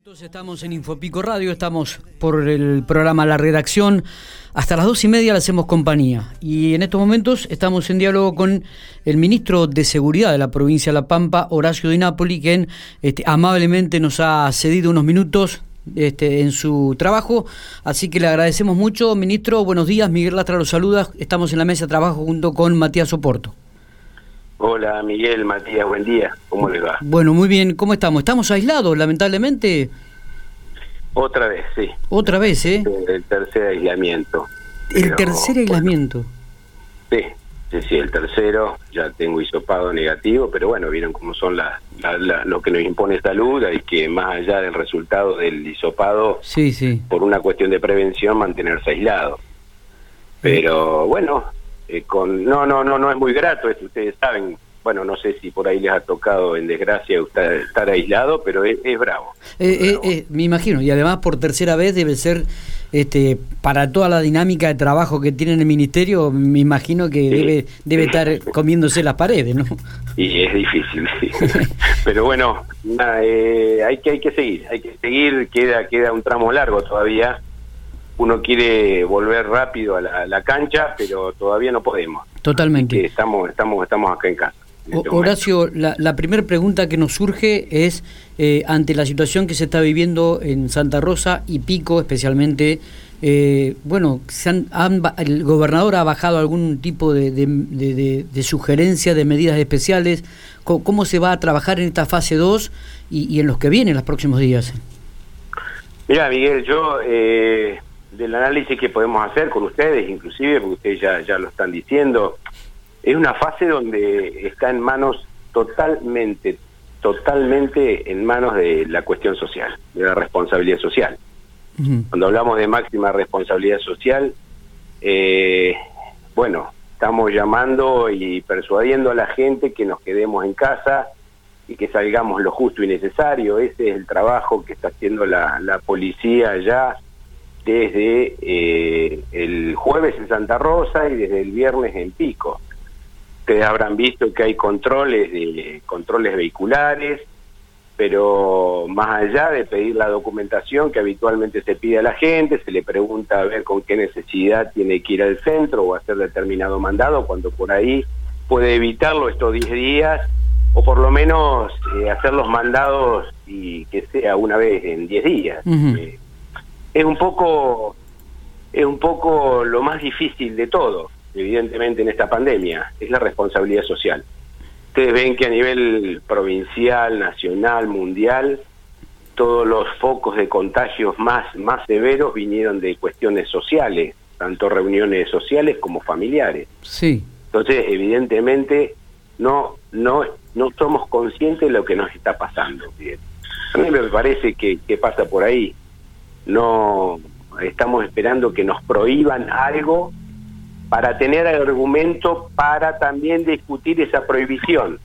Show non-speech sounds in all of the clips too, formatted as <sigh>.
Entonces estamos en Infopico Radio, estamos por el programa La Redacción. Hasta las dos y media le hacemos compañía. Y en estos momentos estamos en diálogo con el ministro de Seguridad de la provincia de La Pampa, Horacio Di Napoli, quien este, amablemente nos ha cedido unos minutos este, en su trabajo. Así que le agradecemos mucho, ministro. Buenos días, Miguel Lastra los saluda. Estamos en la mesa de trabajo junto con Matías Oporto. Hola Miguel, Matías, buen día. ¿Cómo le va? Bueno, muy bien. ¿Cómo estamos? ¿Estamos aislados, lamentablemente? Otra vez, sí. Otra vez, ¿eh? El tercer aislamiento. El tercer aislamiento. Sí, sí, sí, el tercero. Ya tengo hisopado negativo, pero bueno, vieron cómo son la, lo que nos impone salud. Hay que, más allá del resultado del hisopado, sí, sí. por una cuestión de prevención, mantenerse aislado. Pero bueno, eh, con no no no no es muy grato esto ustedes saben bueno no sé si por ahí les ha tocado en desgracia usted estar aislado pero es, bravo, eh, eh, me imagino y además por tercera vez debe ser este para toda la dinámica de trabajo que tiene el ministerio me imagino que debe debe estar comiéndose las paredes no y es difícil sí. <laughs> pero bueno hay que hay que seguir hay que seguir queda queda un tramo largo todavía uno quiere volver rápido a la, cancha, pero todavía no podemos. Totalmente. Estamos, estamos, estamos acá en casa. Este Horacio, la, primera pregunta que nos surge es, eh, ante la situación que se está viviendo en Santa Rosa y Pico especialmente, eh, bueno, el gobernador ha bajado algún tipo de, de, sugerencia de medidas especiales. ¿Cómo, se va a trabajar en esta fase 2 y, y en los que vienen los próximos días? Mira, Miguel, yo eh, del análisis que podemos hacer con ustedes, inclusive, porque ustedes ya, ya lo están diciendo, es una fase donde está en manos totalmente, totalmente en manos de la cuestión social, de la responsabilidad social. Cuando hablamos de máxima responsabilidad social, eh, bueno, estamos llamando y persuadiendo a la gente que nos quedemos en casa y que salgamos lo justo y necesario. Ese es el trabajo que está haciendo la, la policía ya desde eh, el jueves en Santa Rosa y desde el viernes en Pico. Ustedes habrán visto que hay controles de controles vehiculares, pero más allá de pedir la documentación que habitualmente se pide a la gente, se le pregunta a ver con qué necesidad tiene que ir al centro o hacer determinado mandado, cuando por ahí puede evitarlo estos 10 días, o por lo menos eh, hacer los mandados y que sea una vez en 10 días es un poco es un poco lo más difícil de todo, evidentemente en esta pandemia, es la responsabilidad social. Ustedes ven que a nivel provincial, nacional, mundial, todos los focos de contagios más más severos vinieron de cuestiones sociales, tanto reuniones sociales como familiares. Sí. Entonces, evidentemente no no no somos conscientes de lo que nos está pasando. A mí me parece que, que pasa por ahí no estamos esperando que nos prohíban algo para tener argumento para también discutir esa prohibición.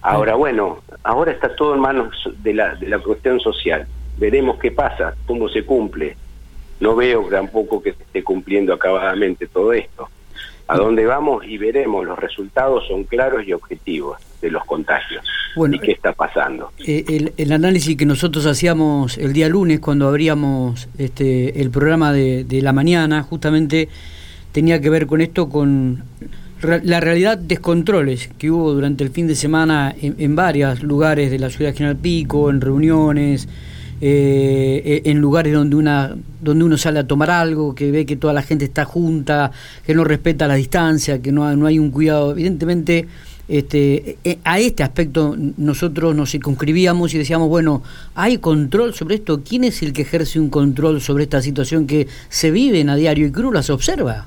Ahora, bueno, ahora está todo en manos de la, de la cuestión social. Veremos qué pasa, cómo se cumple. No veo tampoco que se esté cumpliendo acabadamente todo esto a dónde vamos y veremos. Los resultados son claros y objetivos de los contagios. Bueno, ¿Y qué está pasando? Eh, el, análisis que nosotros hacíamos el día lunes cuando abríamos este, el programa de, la mañana, justamente tenía que ver con esto, con la realidad descontroles que hubo durante el fin de semana en, en varios lugares de la ciudad de General Pico, en reuniones, eh, en lugares donde, una, donde uno sale a tomar algo, que ve que toda la gente está junta, que no respeta la distancia, que no, no hay un cuidado. Evidentemente, este, eh, a este aspecto nosotros nos circunscribíamos y decíamos, bueno, ¿hay control sobre esto? ¿Quién es el que ejerce un control sobre esta situación que se vive en a diario y que uno las observa?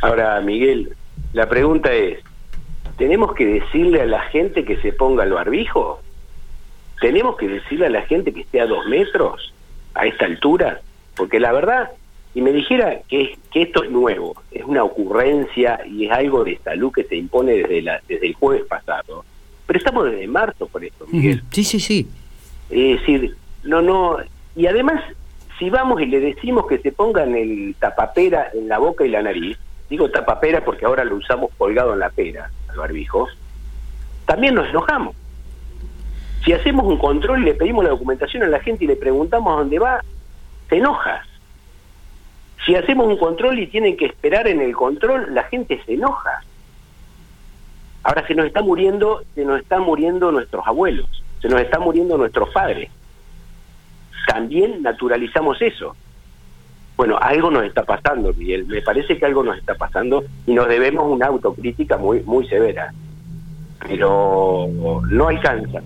Ahora, Miguel, la pregunta es, ¿tenemos que decirle a la gente que se ponga el barbijo? tenemos que decirle a la gente que esté a dos metros a esta altura, porque la verdad, si me dijera que, que esto es nuevo, es una ocurrencia y es algo de salud que se impone desde, la, desde el jueves pasado, pero estamos desde marzo por esto, Miguel. Sí, sí, sí. Es decir, no, no, y además, si vamos y le decimos que se pongan el tapapera en la boca y la nariz, digo tapapera porque ahora lo usamos colgado en la pera, al barbijo, también nos enojamos Si hacemos un control y le pedimos la documentación a la gente y le preguntamos a dónde va, se enoja. Si hacemos un control y tienen que esperar en el control, la gente se enoja. Ahora se nos está muriendo, se nos están muriendo nuestros abuelos, se nos están muriendo nuestros padres. También naturalizamos eso. Bueno, algo nos está pasando, Miguel. Me parece que algo nos está pasando y nos debemos una autocrítica muy, muy severa. Pero no alcanza.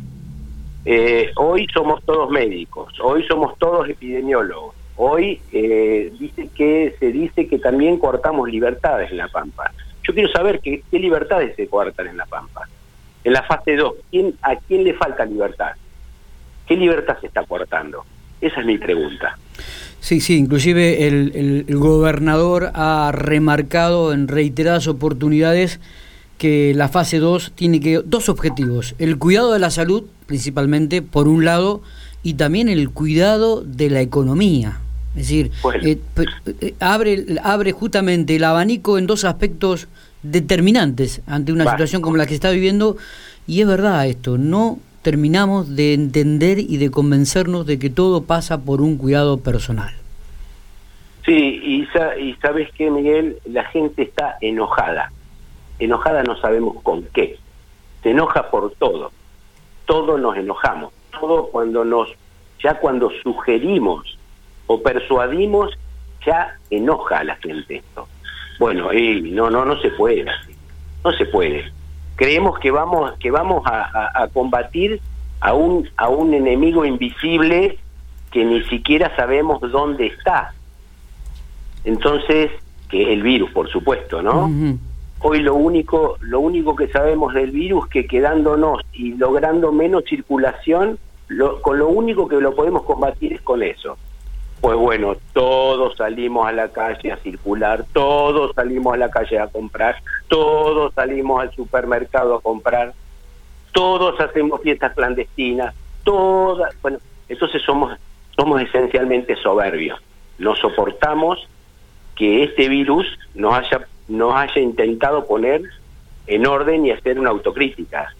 Eh, hoy somos todos médicos, hoy somos todos epidemiólogos, Hoy eh, dice que se dice que también cortamos libertades en La Pampa. Yo quiero saber qué, libertades se cortan en La Pampa. En la fase 2, ¿quién, ¿a quién le falta libertad? ¿Qué libertad se está cortando? Esa es mi pregunta. Sí, sí, inclusive el, el, gobernador ha remarcado en reiteradas oportunidades que la fase 2 tiene que dos objetivos, el cuidado de la salud principalmente por un lado y también el cuidado de la economía. Es decir, eh, eh, abre, abre justamente el abanico en dos aspectos determinantes ante una situación como la que está viviendo y es verdad esto, no terminamos de entender y de convencernos de que todo pasa por un cuidado personal. Sí, y, y sabes que Miguel, la gente está enojada, enojada no sabemos con qué, se enoja por todo, todos nos enojamos, todo cuando nos, ya cuando sugerimos o persuadimos, ya enoja a la gente esto. Bueno, no, no, no se puede no se puede. Creemos que vamos, que vamos a, combatir a un, a un enemigo invisible que ni siquiera sabemos dónde está. Entonces, que es el virus, por supuesto, ¿no? Hoy lo único, lo único que sabemos del virus que quedándonos y logrando menos circulación, con lo único que lo podemos combatir es con eso pues bueno, todos salimos a la calle a circular, todos salimos a la calle a comprar, todos salimos al supermercado a comprar, todos hacemos fiestas clandestinas, todas, bueno, entonces somos somos esencialmente soberbios. No soportamos que este virus nos haya nos haya intentado poner en orden y hacer una autocrítica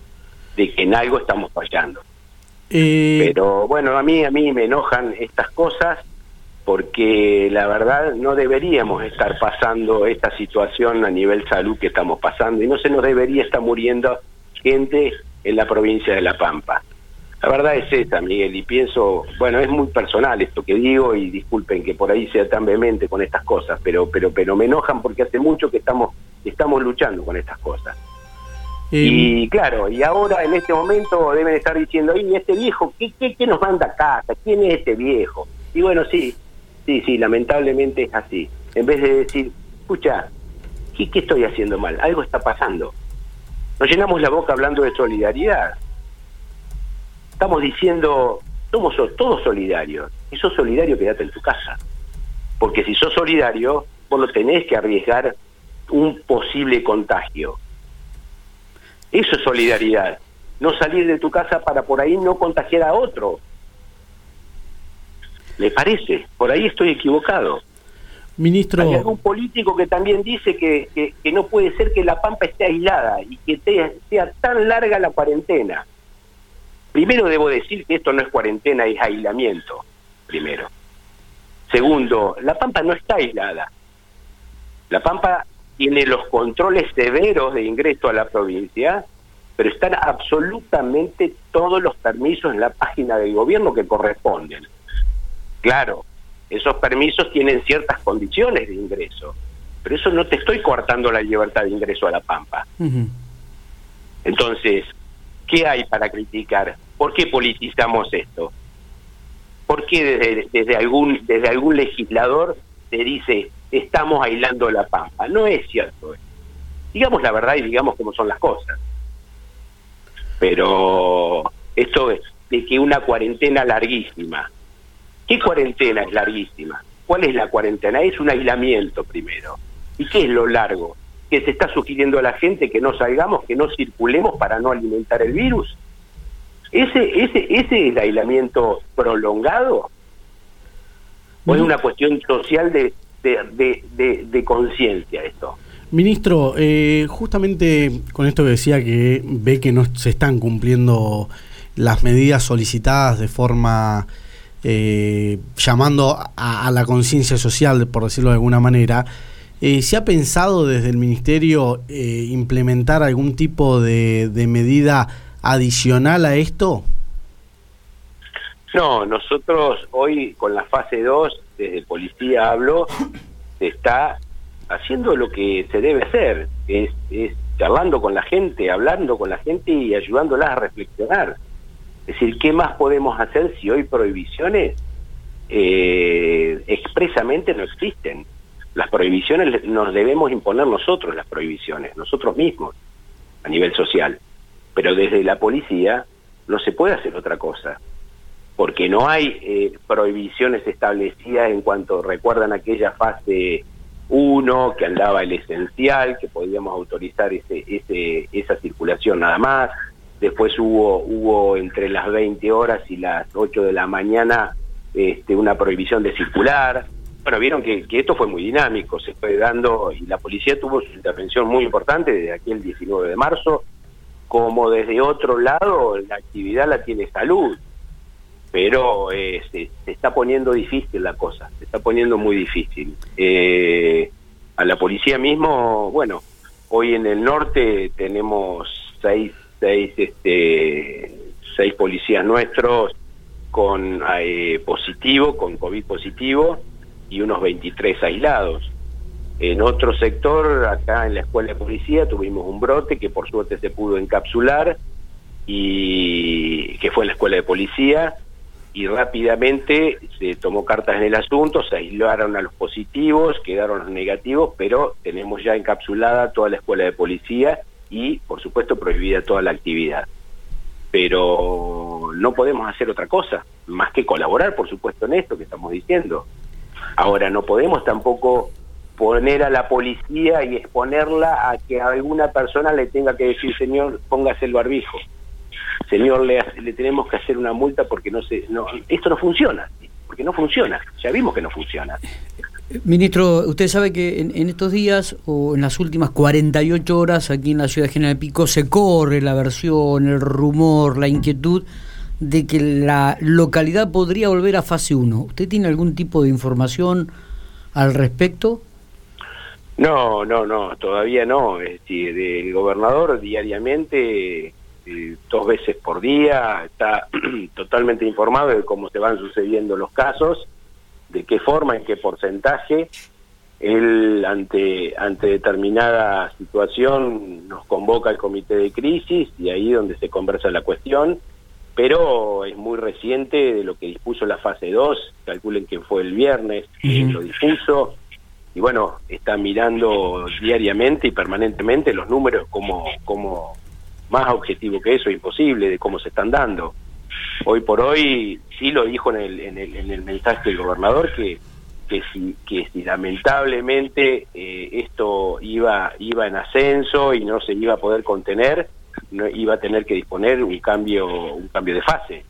de que en algo estamos fallando. Eh, Pero bueno, a mí a mí me enojan estas cosas porque la verdad no deberíamos estar pasando esta situación a nivel salud que estamos pasando y no se nos debería estar muriendo gente en la provincia de La Pampa. La verdad es esta, Miguel, y pienso, bueno, es muy personal esto que digo y disculpen que por ahí sea tan vehemente con estas cosas, pero pero pero me enojan porque hace mucho que estamos estamos luchando con estas cosas. Y claro, y ahora en este momento deben estar diciendo, ¿y este viejo qué, qué, qué nos manda a casa? ¿Quién es este viejo? Y bueno, sí, Sí, sí, lamentablemente es así. En vez de decir, escucha, ¿qué, ¿qué, estoy haciendo mal? Algo está pasando. Nos llenamos la boca hablando de solidaridad. Estamos diciendo, somos todos solidarios. Si sos solidario, quédate en tu casa. Porque si sos solidario, vos no tenés que arriesgar un posible contagio. Eso es solidaridad. No salir de tu casa para por ahí no contagiar a otro me parece, por ahí estoy equivocado. Ministro. Hay algún político que también dice que, que, no puede ser que La Pampa esté aislada y que sea tan larga la cuarentena. Primero debo decir que esto no es cuarentena, es aislamiento. Primero. Segundo, La Pampa no está aislada. La Pampa tiene los controles severos de ingreso a la provincia, pero están absolutamente todos los permisos en la página del gobierno que corresponden. Claro, esos permisos tienen ciertas condiciones de ingreso, pero eso no te estoy cortando la libertad de ingreso a La Pampa. Entonces, ¿qué hay para criticar? ¿Por qué politizamos esto? ¿Por qué desde, algún, desde algún legislador se dice estamos aislando La Pampa? No es cierto. Digamos la verdad y digamos cómo son las cosas. Pero esto es de que una cuarentena larguísima, ¿Qué cuarentena es larguísima? ¿Cuál es la cuarentena? Es un aislamiento primero. ¿Y qué es lo largo? Que se está sugiriendo a la gente que no salgamos, que no circulemos para no alimentar el virus. ¿Ese, ese, ese es el aislamiento prolongado? ¿O es una cuestión social de, de, conciencia esto? Ministro, eh, justamente con esto que decía que ve que no se están cumpliendo las medidas solicitadas de forma eh, llamando a, la conciencia social, por decirlo de alguna manera, eh, ¿se ha pensado desde el Ministerio eh, implementar algún tipo de, medida adicional a esto? No, nosotros hoy con la fase 2, desde Policía hablo, se está haciendo lo que se debe hacer, es, es charlando con la gente, hablando con la gente y ayudándolas a reflexionar. Es decir, ¿qué más podemos hacer si hoy prohibiciones eh, expresamente no existen? Las prohibiciones nos debemos imponer nosotros, las prohibiciones, nosotros mismos, a nivel social. Pero desde la policía no se puede hacer otra cosa, porque no hay eh, prohibiciones establecidas en cuanto recuerdan aquella fase 1, que andaba el esencial, que podíamos autorizar ese, ese, esa circulación nada más, después hubo, hubo entre las 20 horas y las 8 de la mañana este, una prohibición de circular. Bueno, vieron que, esto fue muy dinámico, se fue dando y la policía tuvo su intervención muy importante desde aquel 19 de marzo, como desde otro lado la actividad la tiene salud, pero eh, se, está poniendo difícil la cosa, se está poniendo muy difícil. Eh, a la policía mismo, bueno, hoy en el norte tenemos seis seis, este, seis policías nuestros con eh, positivo, con COVID positivo, y unos 23 aislados. En otro sector, acá en la escuela de policía, tuvimos un brote que por suerte se pudo encapsular, y que fue en la escuela de policía, y rápidamente se tomó cartas en el asunto, se aislaron a los positivos, quedaron los negativos, pero tenemos ya encapsulada toda la escuela de policía y, por supuesto, prohibida toda la actividad. Pero no podemos hacer otra cosa, más que colaborar, por supuesto, en esto que estamos diciendo. Ahora, no podemos tampoco poner a la policía y exponerla a que alguna persona le tenga que decir, señor, póngase el barbijo. Señor, le, le tenemos que hacer una multa porque no se, no, esto no funciona, porque no funciona, ya vimos que no funciona. Ministro, usted sabe que en, estos días o en las últimas 48 horas aquí en la ciudad de General Pico se corre la versión, el rumor, la inquietud de que la localidad podría volver a fase 1. ¿Usted tiene algún tipo de información al respecto? No, no, no, todavía no. Es decir, el gobernador diariamente, eh, dos veces por día, está <clears throat> totalmente informado de cómo se van sucediendo los casos de qué forma, en qué porcentaje. Él, ante, ante determinada situación, nos convoca al comité de crisis y ahí donde se conversa la cuestión, pero es muy reciente de lo que dispuso la fase 2, calculen que fue el viernes, que lo dispuso, y bueno, está mirando diariamente y permanentemente los números como, como más objetivo que eso, imposible, de cómo se están dando hoy por hoy sí lo dijo en el, en el, en el mensaje del gobernador que que si que si lamentablemente eh, esto iba iba en ascenso y no se iba a poder contener no iba a tener que disponer un cambio un cambio de fase.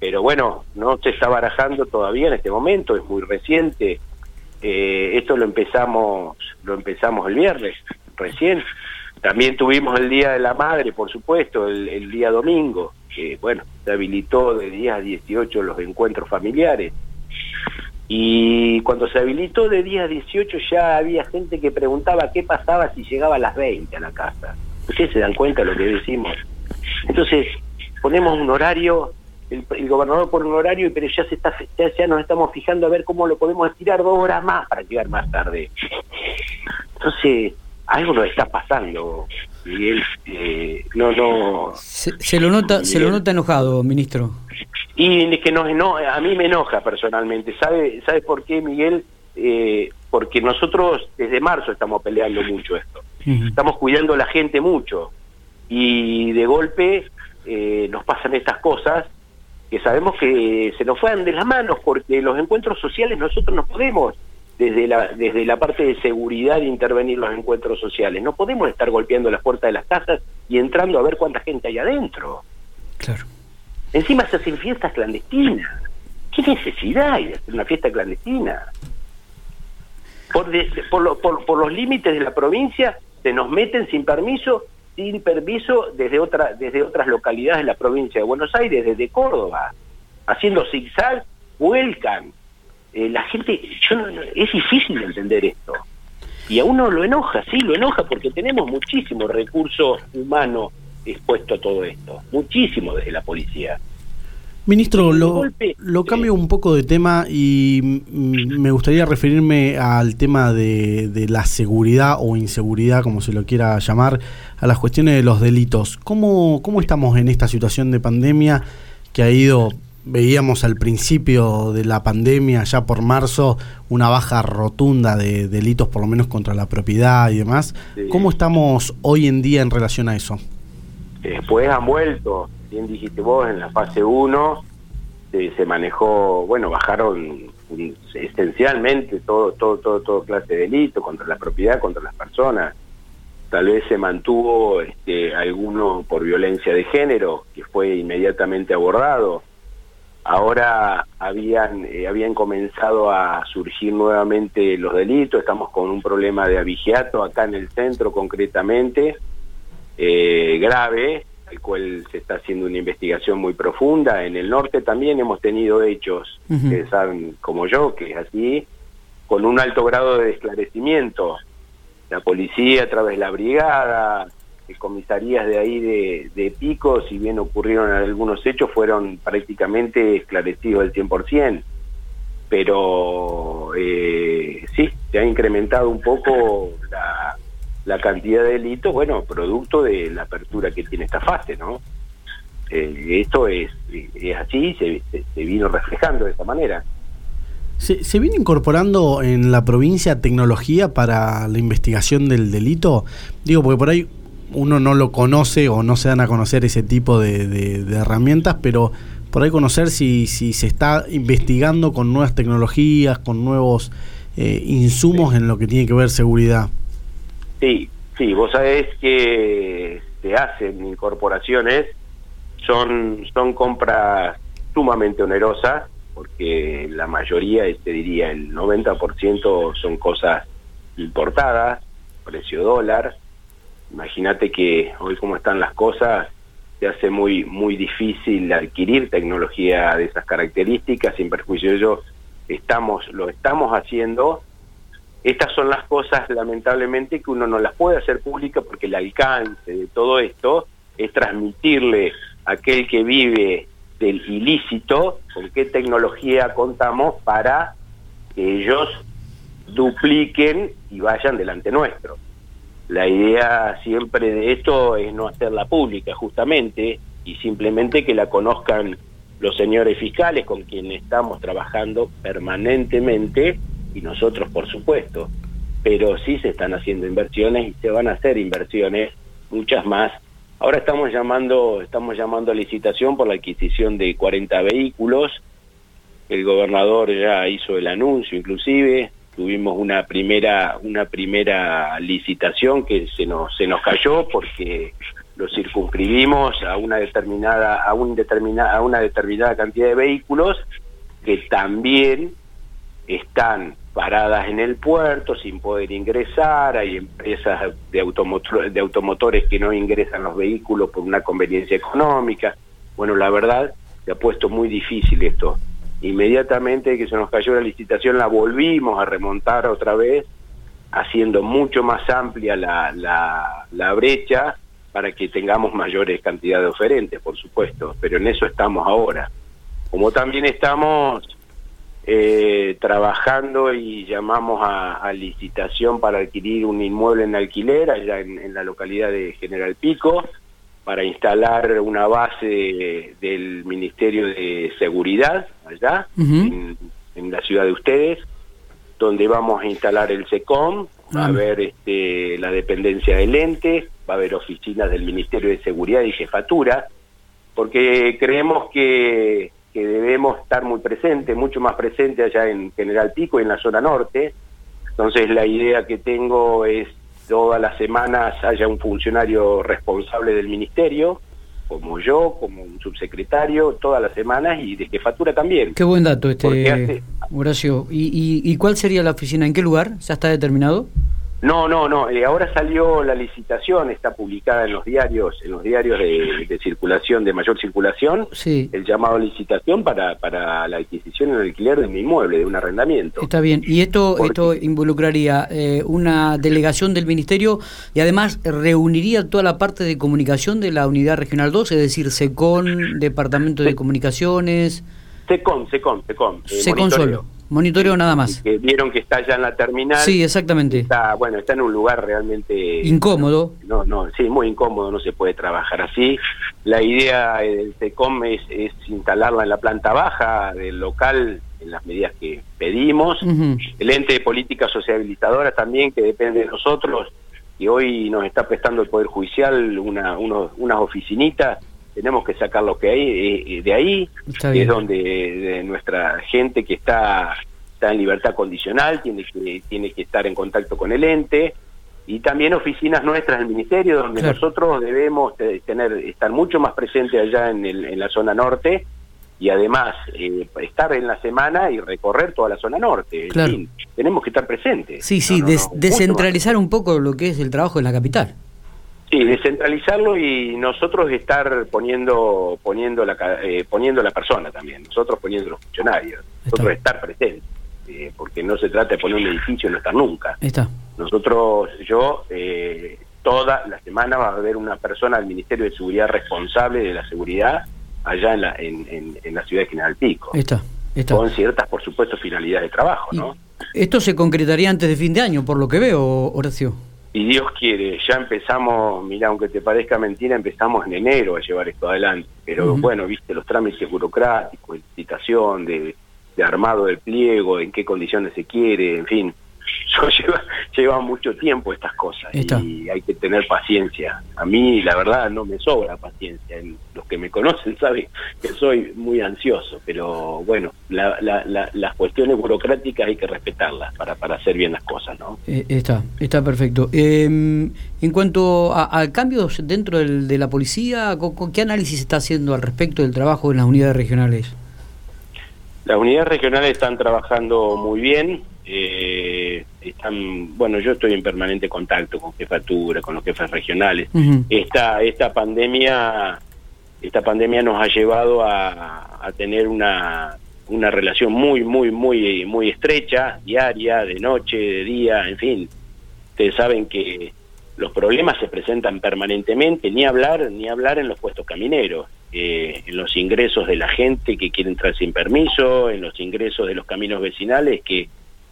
Pero bueno no se está barajando todavía en este momento es muy reciente. Eh, esto lo empezamos lo empezamos el viernes recién también tuvimos el día de la madre por supuesto el, el día domingo que, bueno, se habilitó de 10 a 18 los encuentros familiares. Y cuando se habilitó de 10 a 18 ya había gente que preguntaba qué pasaba si llegaba a las 20 a la casa. Ustedes se dan cuenta de lo que decimos. Entonces, ponemos un horario, el, gobernador pone un horario, pero ya, se está, ya, nos estamos fijando a ver cómo lo podemos estirar dos horas más para llegar más tarde. Entonces, algo nos está pasando. Miguel, eh, no, no. Se, lo nota, se lo nota enojado, ministro. Y es que no, no, a mí me enoja personalmente. ¿Sabe, sabe por qué, Miguel? Eh, porque nosotros desde marzo estamos peleando mucho esto. Estamos cuidando a la gente mucho. Y de golpe eh, nos pasan estas cosas que sabemos que se nos fueran de las manos porque los encuentros sociales nosotros no podemos desde la, desde la parte de seguridad intervenir los encuentros sociales. No podemos estar golpeando las puertas de las casas y entrando a ver cuánta gente hay adentro. Claro. Encima se hacen fiestas clandestinas. ¿Qué necesidad hay de hacer una fiesta clandestina? Por, por, por, por los límites de la provincia se nos meten sin permiso sin permiso desde, otra, desde otras localidades de la provincia de Buenos Aires, desde Córdoba, haciendo zigzag, vuelcan. Eh, la gente, yo no, es difícil entender esto. Y a uno lo enoja, sí, lo enoja porque tenemos muchísimo recurso humano expuesto a todo esto, muchísimo desde la policía. Ministro, lo, lo cambio un poco de tema y me gustaría referirme al tema de, de, la seguridad o inseguridad, como se lo quiera llamar, a las cuestiones de los delitos. ¿Cómo, cómo estamos en esta situación de pandemia que ha ido, veíamos al principio de la pandemia, ya por marzo, una baja rotunda de delitos, por lo menos contra la propiedad y demás? ¿Cómo estamos hoy en día en relación a eso? Después han vuelto, bien dijiste vos, en la fase 1 se manejó, bueno, bajaron esencialmente todo, todo, todo, todo clase de delito contra la propiedad, contra las personas. Tal vez se mantuvo este, alguno por violencia de género, que fue inmediatamente abordado. Ahora habían, eh, habían comenzado a surgir nuevamente los delitos, estamos con un problema de abigeato acá en el centro concretamente, eh, grave, al cual se está haciendo una investigación muy profunda. En el norte también hemos tenido hechos, que saben como yo, que es así, con un alto grado de esclarecimiento. La policía a través de la brigada, comisarías de ahí de, de Pico, si bien ocurrieron algunos hechos, fueron prácticamente esclarecidos al 100%. Pero eh, sí, se ha incrementado un poco la, la cantidad de delitos, bueno, producto de la apertura que tiene esta fase, ¿no? Eh, esto es, es así, se, vino reflejando de esta manera. ¿Se, ¿Se viene incorporando en la provincia tecnología para la investigación del delito? Digo, porque por ahí uno no lo conoce o no se dan a conocer ese tipo de, de, de herramientas, pero por ahí conocer si, si se está investigando con nuevas tecnologías, con nuevos eh, insumos en lo que tiene que ver seguridad. Sí, sí, vos sabés que se hacen incorporaciones, son, son compras sumamente onerosas, porque la mayoría, te diría el 90% son cosas importadas, precio dólar. Imagínate que hoy como están las cosas, se hace muy muy difícil adquirir tecnología de esas características, sin perjuicio de ello, estamos, lo estamos haciendo, estas son las cosas, lamentablemente, que uno no las puede hacer públicas porque el alcance de todo esto es transmitirle a aquel que vive del ilícito con qué tecnología contamos para que ellos dupliquen y vayan delante nuestro. La idea siempre de esto es no hacerla pública, justamente, y simplemente que la conozcan los señores fiscales con quienes estamos trabajando permanentemente y nosotros por supuesto, pero sí se están haciendo inversiones y se van a hacer inversiones, muchas más. Ahora estamos llamando, estamos llamando a licitación por la adquisición de 40 vehículos. El gobernador ya hizo el anuncio, inclusive tuvimos una primera una primera licitación que se nos se nos cayó porque lo circunscribimos a una determinada a un determinada a una determinada cantidad de vehículos que también están paradas en el puerto sin poder ingresar, hay empresas de, automotor, de automotores que no ingresan los vehículos por una conveniencia económica. Bueno, la verdad, se ha puesto muy difícil esto. Inmediatamente que se nos cayó la licitación la volvimos a remontar otra vez, haciendo mucho más amplia la, la, la brecha para que tengamos mayores cantidades de oferentes, por supuesto, pero en eso estamos ahora. Como también estamos eh, trabajando y llamamos a, licitación para adquirir un inmueble en alquiler allá en, la localidad de General Pico para instalar una base del Ministerio de Seguridad allá en, la ciudad de ustedes donde vamos a instalar el SECOM, va a haber este, la dependencia del ente, va a haber oficinas del Ministerio de Seguridad y Jefatura, porque creemos que que debemos estar muy presentes, mucho más presente allá en General Pico y en la zona norte. Entonces la idea que tengo es todas las semanas haya un funcionario responsable del ministerio, como yo, como un subsecretario, todas las semanas y de jefatura también. Qué buen dato este, Horacio. ¿Y, y, cuál sería la oficina? ¿En qué lugar? ¿Ya está determinado? No, no, no. Eh, ahora salió la licitación, está publicada en los diarios, en los diarios de, circulación, de mayor circulación, sí. el llamado licitación para, para la adquisición y el alquiler de mi inmueble, de un arrendamiento. Está bien. Y esto, esto involucraría eh, una delegación del ministerio y además reuniría toda la parte de comunicación de la unidad regional 2, es decir, SECON, Departamento de Comunicaciones. SECON, SECON, SECON. Eh, SECON solo. Monitoreo nada más. Que vieron que está ya en la terminal. Sí, exactamente. Está, bueno, está en un lugar realmente... Incómodo. No, no, sí, muy incómodo, no se puede trabajar así. La idea del TECOM es, instalarla en la planta baja del local en las medidas que pedimos. El ente de política sociabilizadora también, que depende de nosotros, y hoy nos está prestando el Poder Judicial una, unas oficinitas tenemos que sacar lo que hay eh, eh, de ahí, que es donde nuestra gente que está, está en libertad condicional tiene que, tiene que estar en contacto con el ente, y también oficinas nuestras del ministerio, donde nosotros debemos tener estar mucho más presentes allá en, el, en la zona norte, y además eh, estar en la semana y recorrer toda la zona norte. tenemos que estar presentes. Sí, sí, descentralizar un poco lo que es el trabajo en la capital. Sí, descentralizarlo y nosotros estar poniendo poniendo la eh, poniendo la persona también, nosotros poniendo los funcionarios, nosotros estar presentes, eh, porque no se trata de poner un edificio y no estar nunca. Está. Nosotros, yo, eh, toda la semana va a haber una persona del Ministerio de Seguridad responsable de la seguridad allá en la, en, en, la ciudad de General Pico. Está, está. Con ciertas, por supuesto, finalidades de trabajo, ¿no? Esto se concretaría antes de fin de año, por lo que veo, Horacio y Dios quiere, ya empezamos, mira, aunque te parezca mentira, empezamos en enero a llevar esto adelante. Pero bueno, viste los trámites burocráticos, de citación, de, de armado del pliego, en qué condiciones se quiere, en fin. <laughs> lleva, lleva mucho tiempo estas cosas y hay que tener paciencia. A mí, la verdad, no me sobra paciencia. Los que me conocen <laughs> saben que soy muy ansioso, pero bueno, las cuestiones burocráticas hay que respetarlas para, para hacer bien las cosas, ¿no? Eh, está, está perfecto. Em, en cuanto a, cambios dentro de la policía, ¿qué análisis está haciendo al respecto del trabajo en las unidades regionales? Las unidades regionales están trabajando muy bien. Eh, están, bueno, yo estoy en permanente contacto con jefatura, con los jefes regionales. esta, esta pandemia, esta pandemia nos ha llevado a, a tener una, una relación muy, muy, muy, muy estrecha, diaria, de noche, de día, en fin. Ustedes saben que los problemas se presentan permanentemente, ni hablar, ni hablar en los puestos camineros, eh, en los ingresos de la gente que quiere entrar sin permiso, en los ingresos de los caminos vecinales que,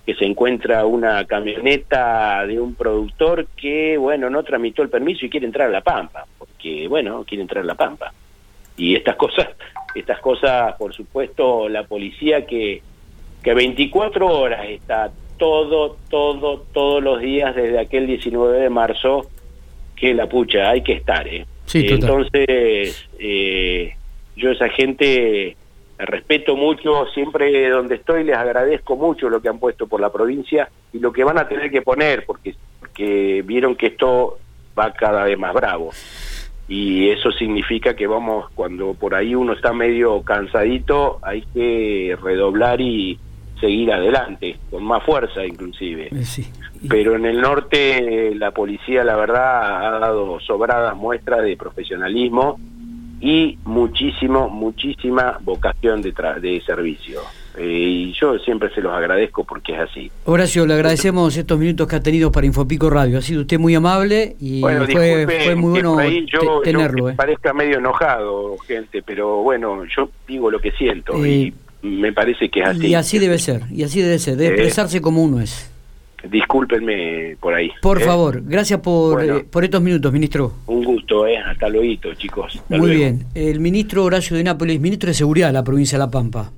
que se encuentra una camioneta de un productor que, bueno, no tramitó el permiso y quiere entrar a La Pampa, porque, bueno, quiere entrar a La Pampa. Y estas cosas, estas cosas, por supuesto, la policía que, que 24 horas está todo, todo, todos los días desde aquel 19 de marzo, que la pucha, hay que estar, ¿eh? Sí, Entonces, eh, yo esa gente respeto mucho, siempre donde estoy les agradezco mucho lo que han puesto por la provincia y lo que van a tener que poner, porque, porque vieron que esto va cada vez más bravo. Y eso significa que vamos, cuando por ahí uno está medio cansadito, hay que redoblar y, seguir adelante, con más fuerza inclusive. Eh, Pero en el norte la policía, la verdad, ha dado sobradas muestras de profesionalismo y muchísimo, muchísima vocación de, de servicio. Eh, y yo siempre se los agradezco porque es así. Horacio, le agradecemos estos minutos que ha tenido para Infopico Radio. Ha sido usted muy amable y fue, fue, muy bueno tenerlo. Eh. Parezca medio enojado, gente, pero bueno, yo digo lo que siento. y me parece que es así. Y así debe ser, y así debe ser, debe eh, expresarse como uno es. Discúlpenme por ahí. Por ¿eh? favor, gracias por, eh, por estos minutos, ministro. Un gusto, ¿eh? hasta luego, chicos. Muy bien. El ministro Horacio de Nápoles, ministro de Seguridad de la provincia de La Pampa.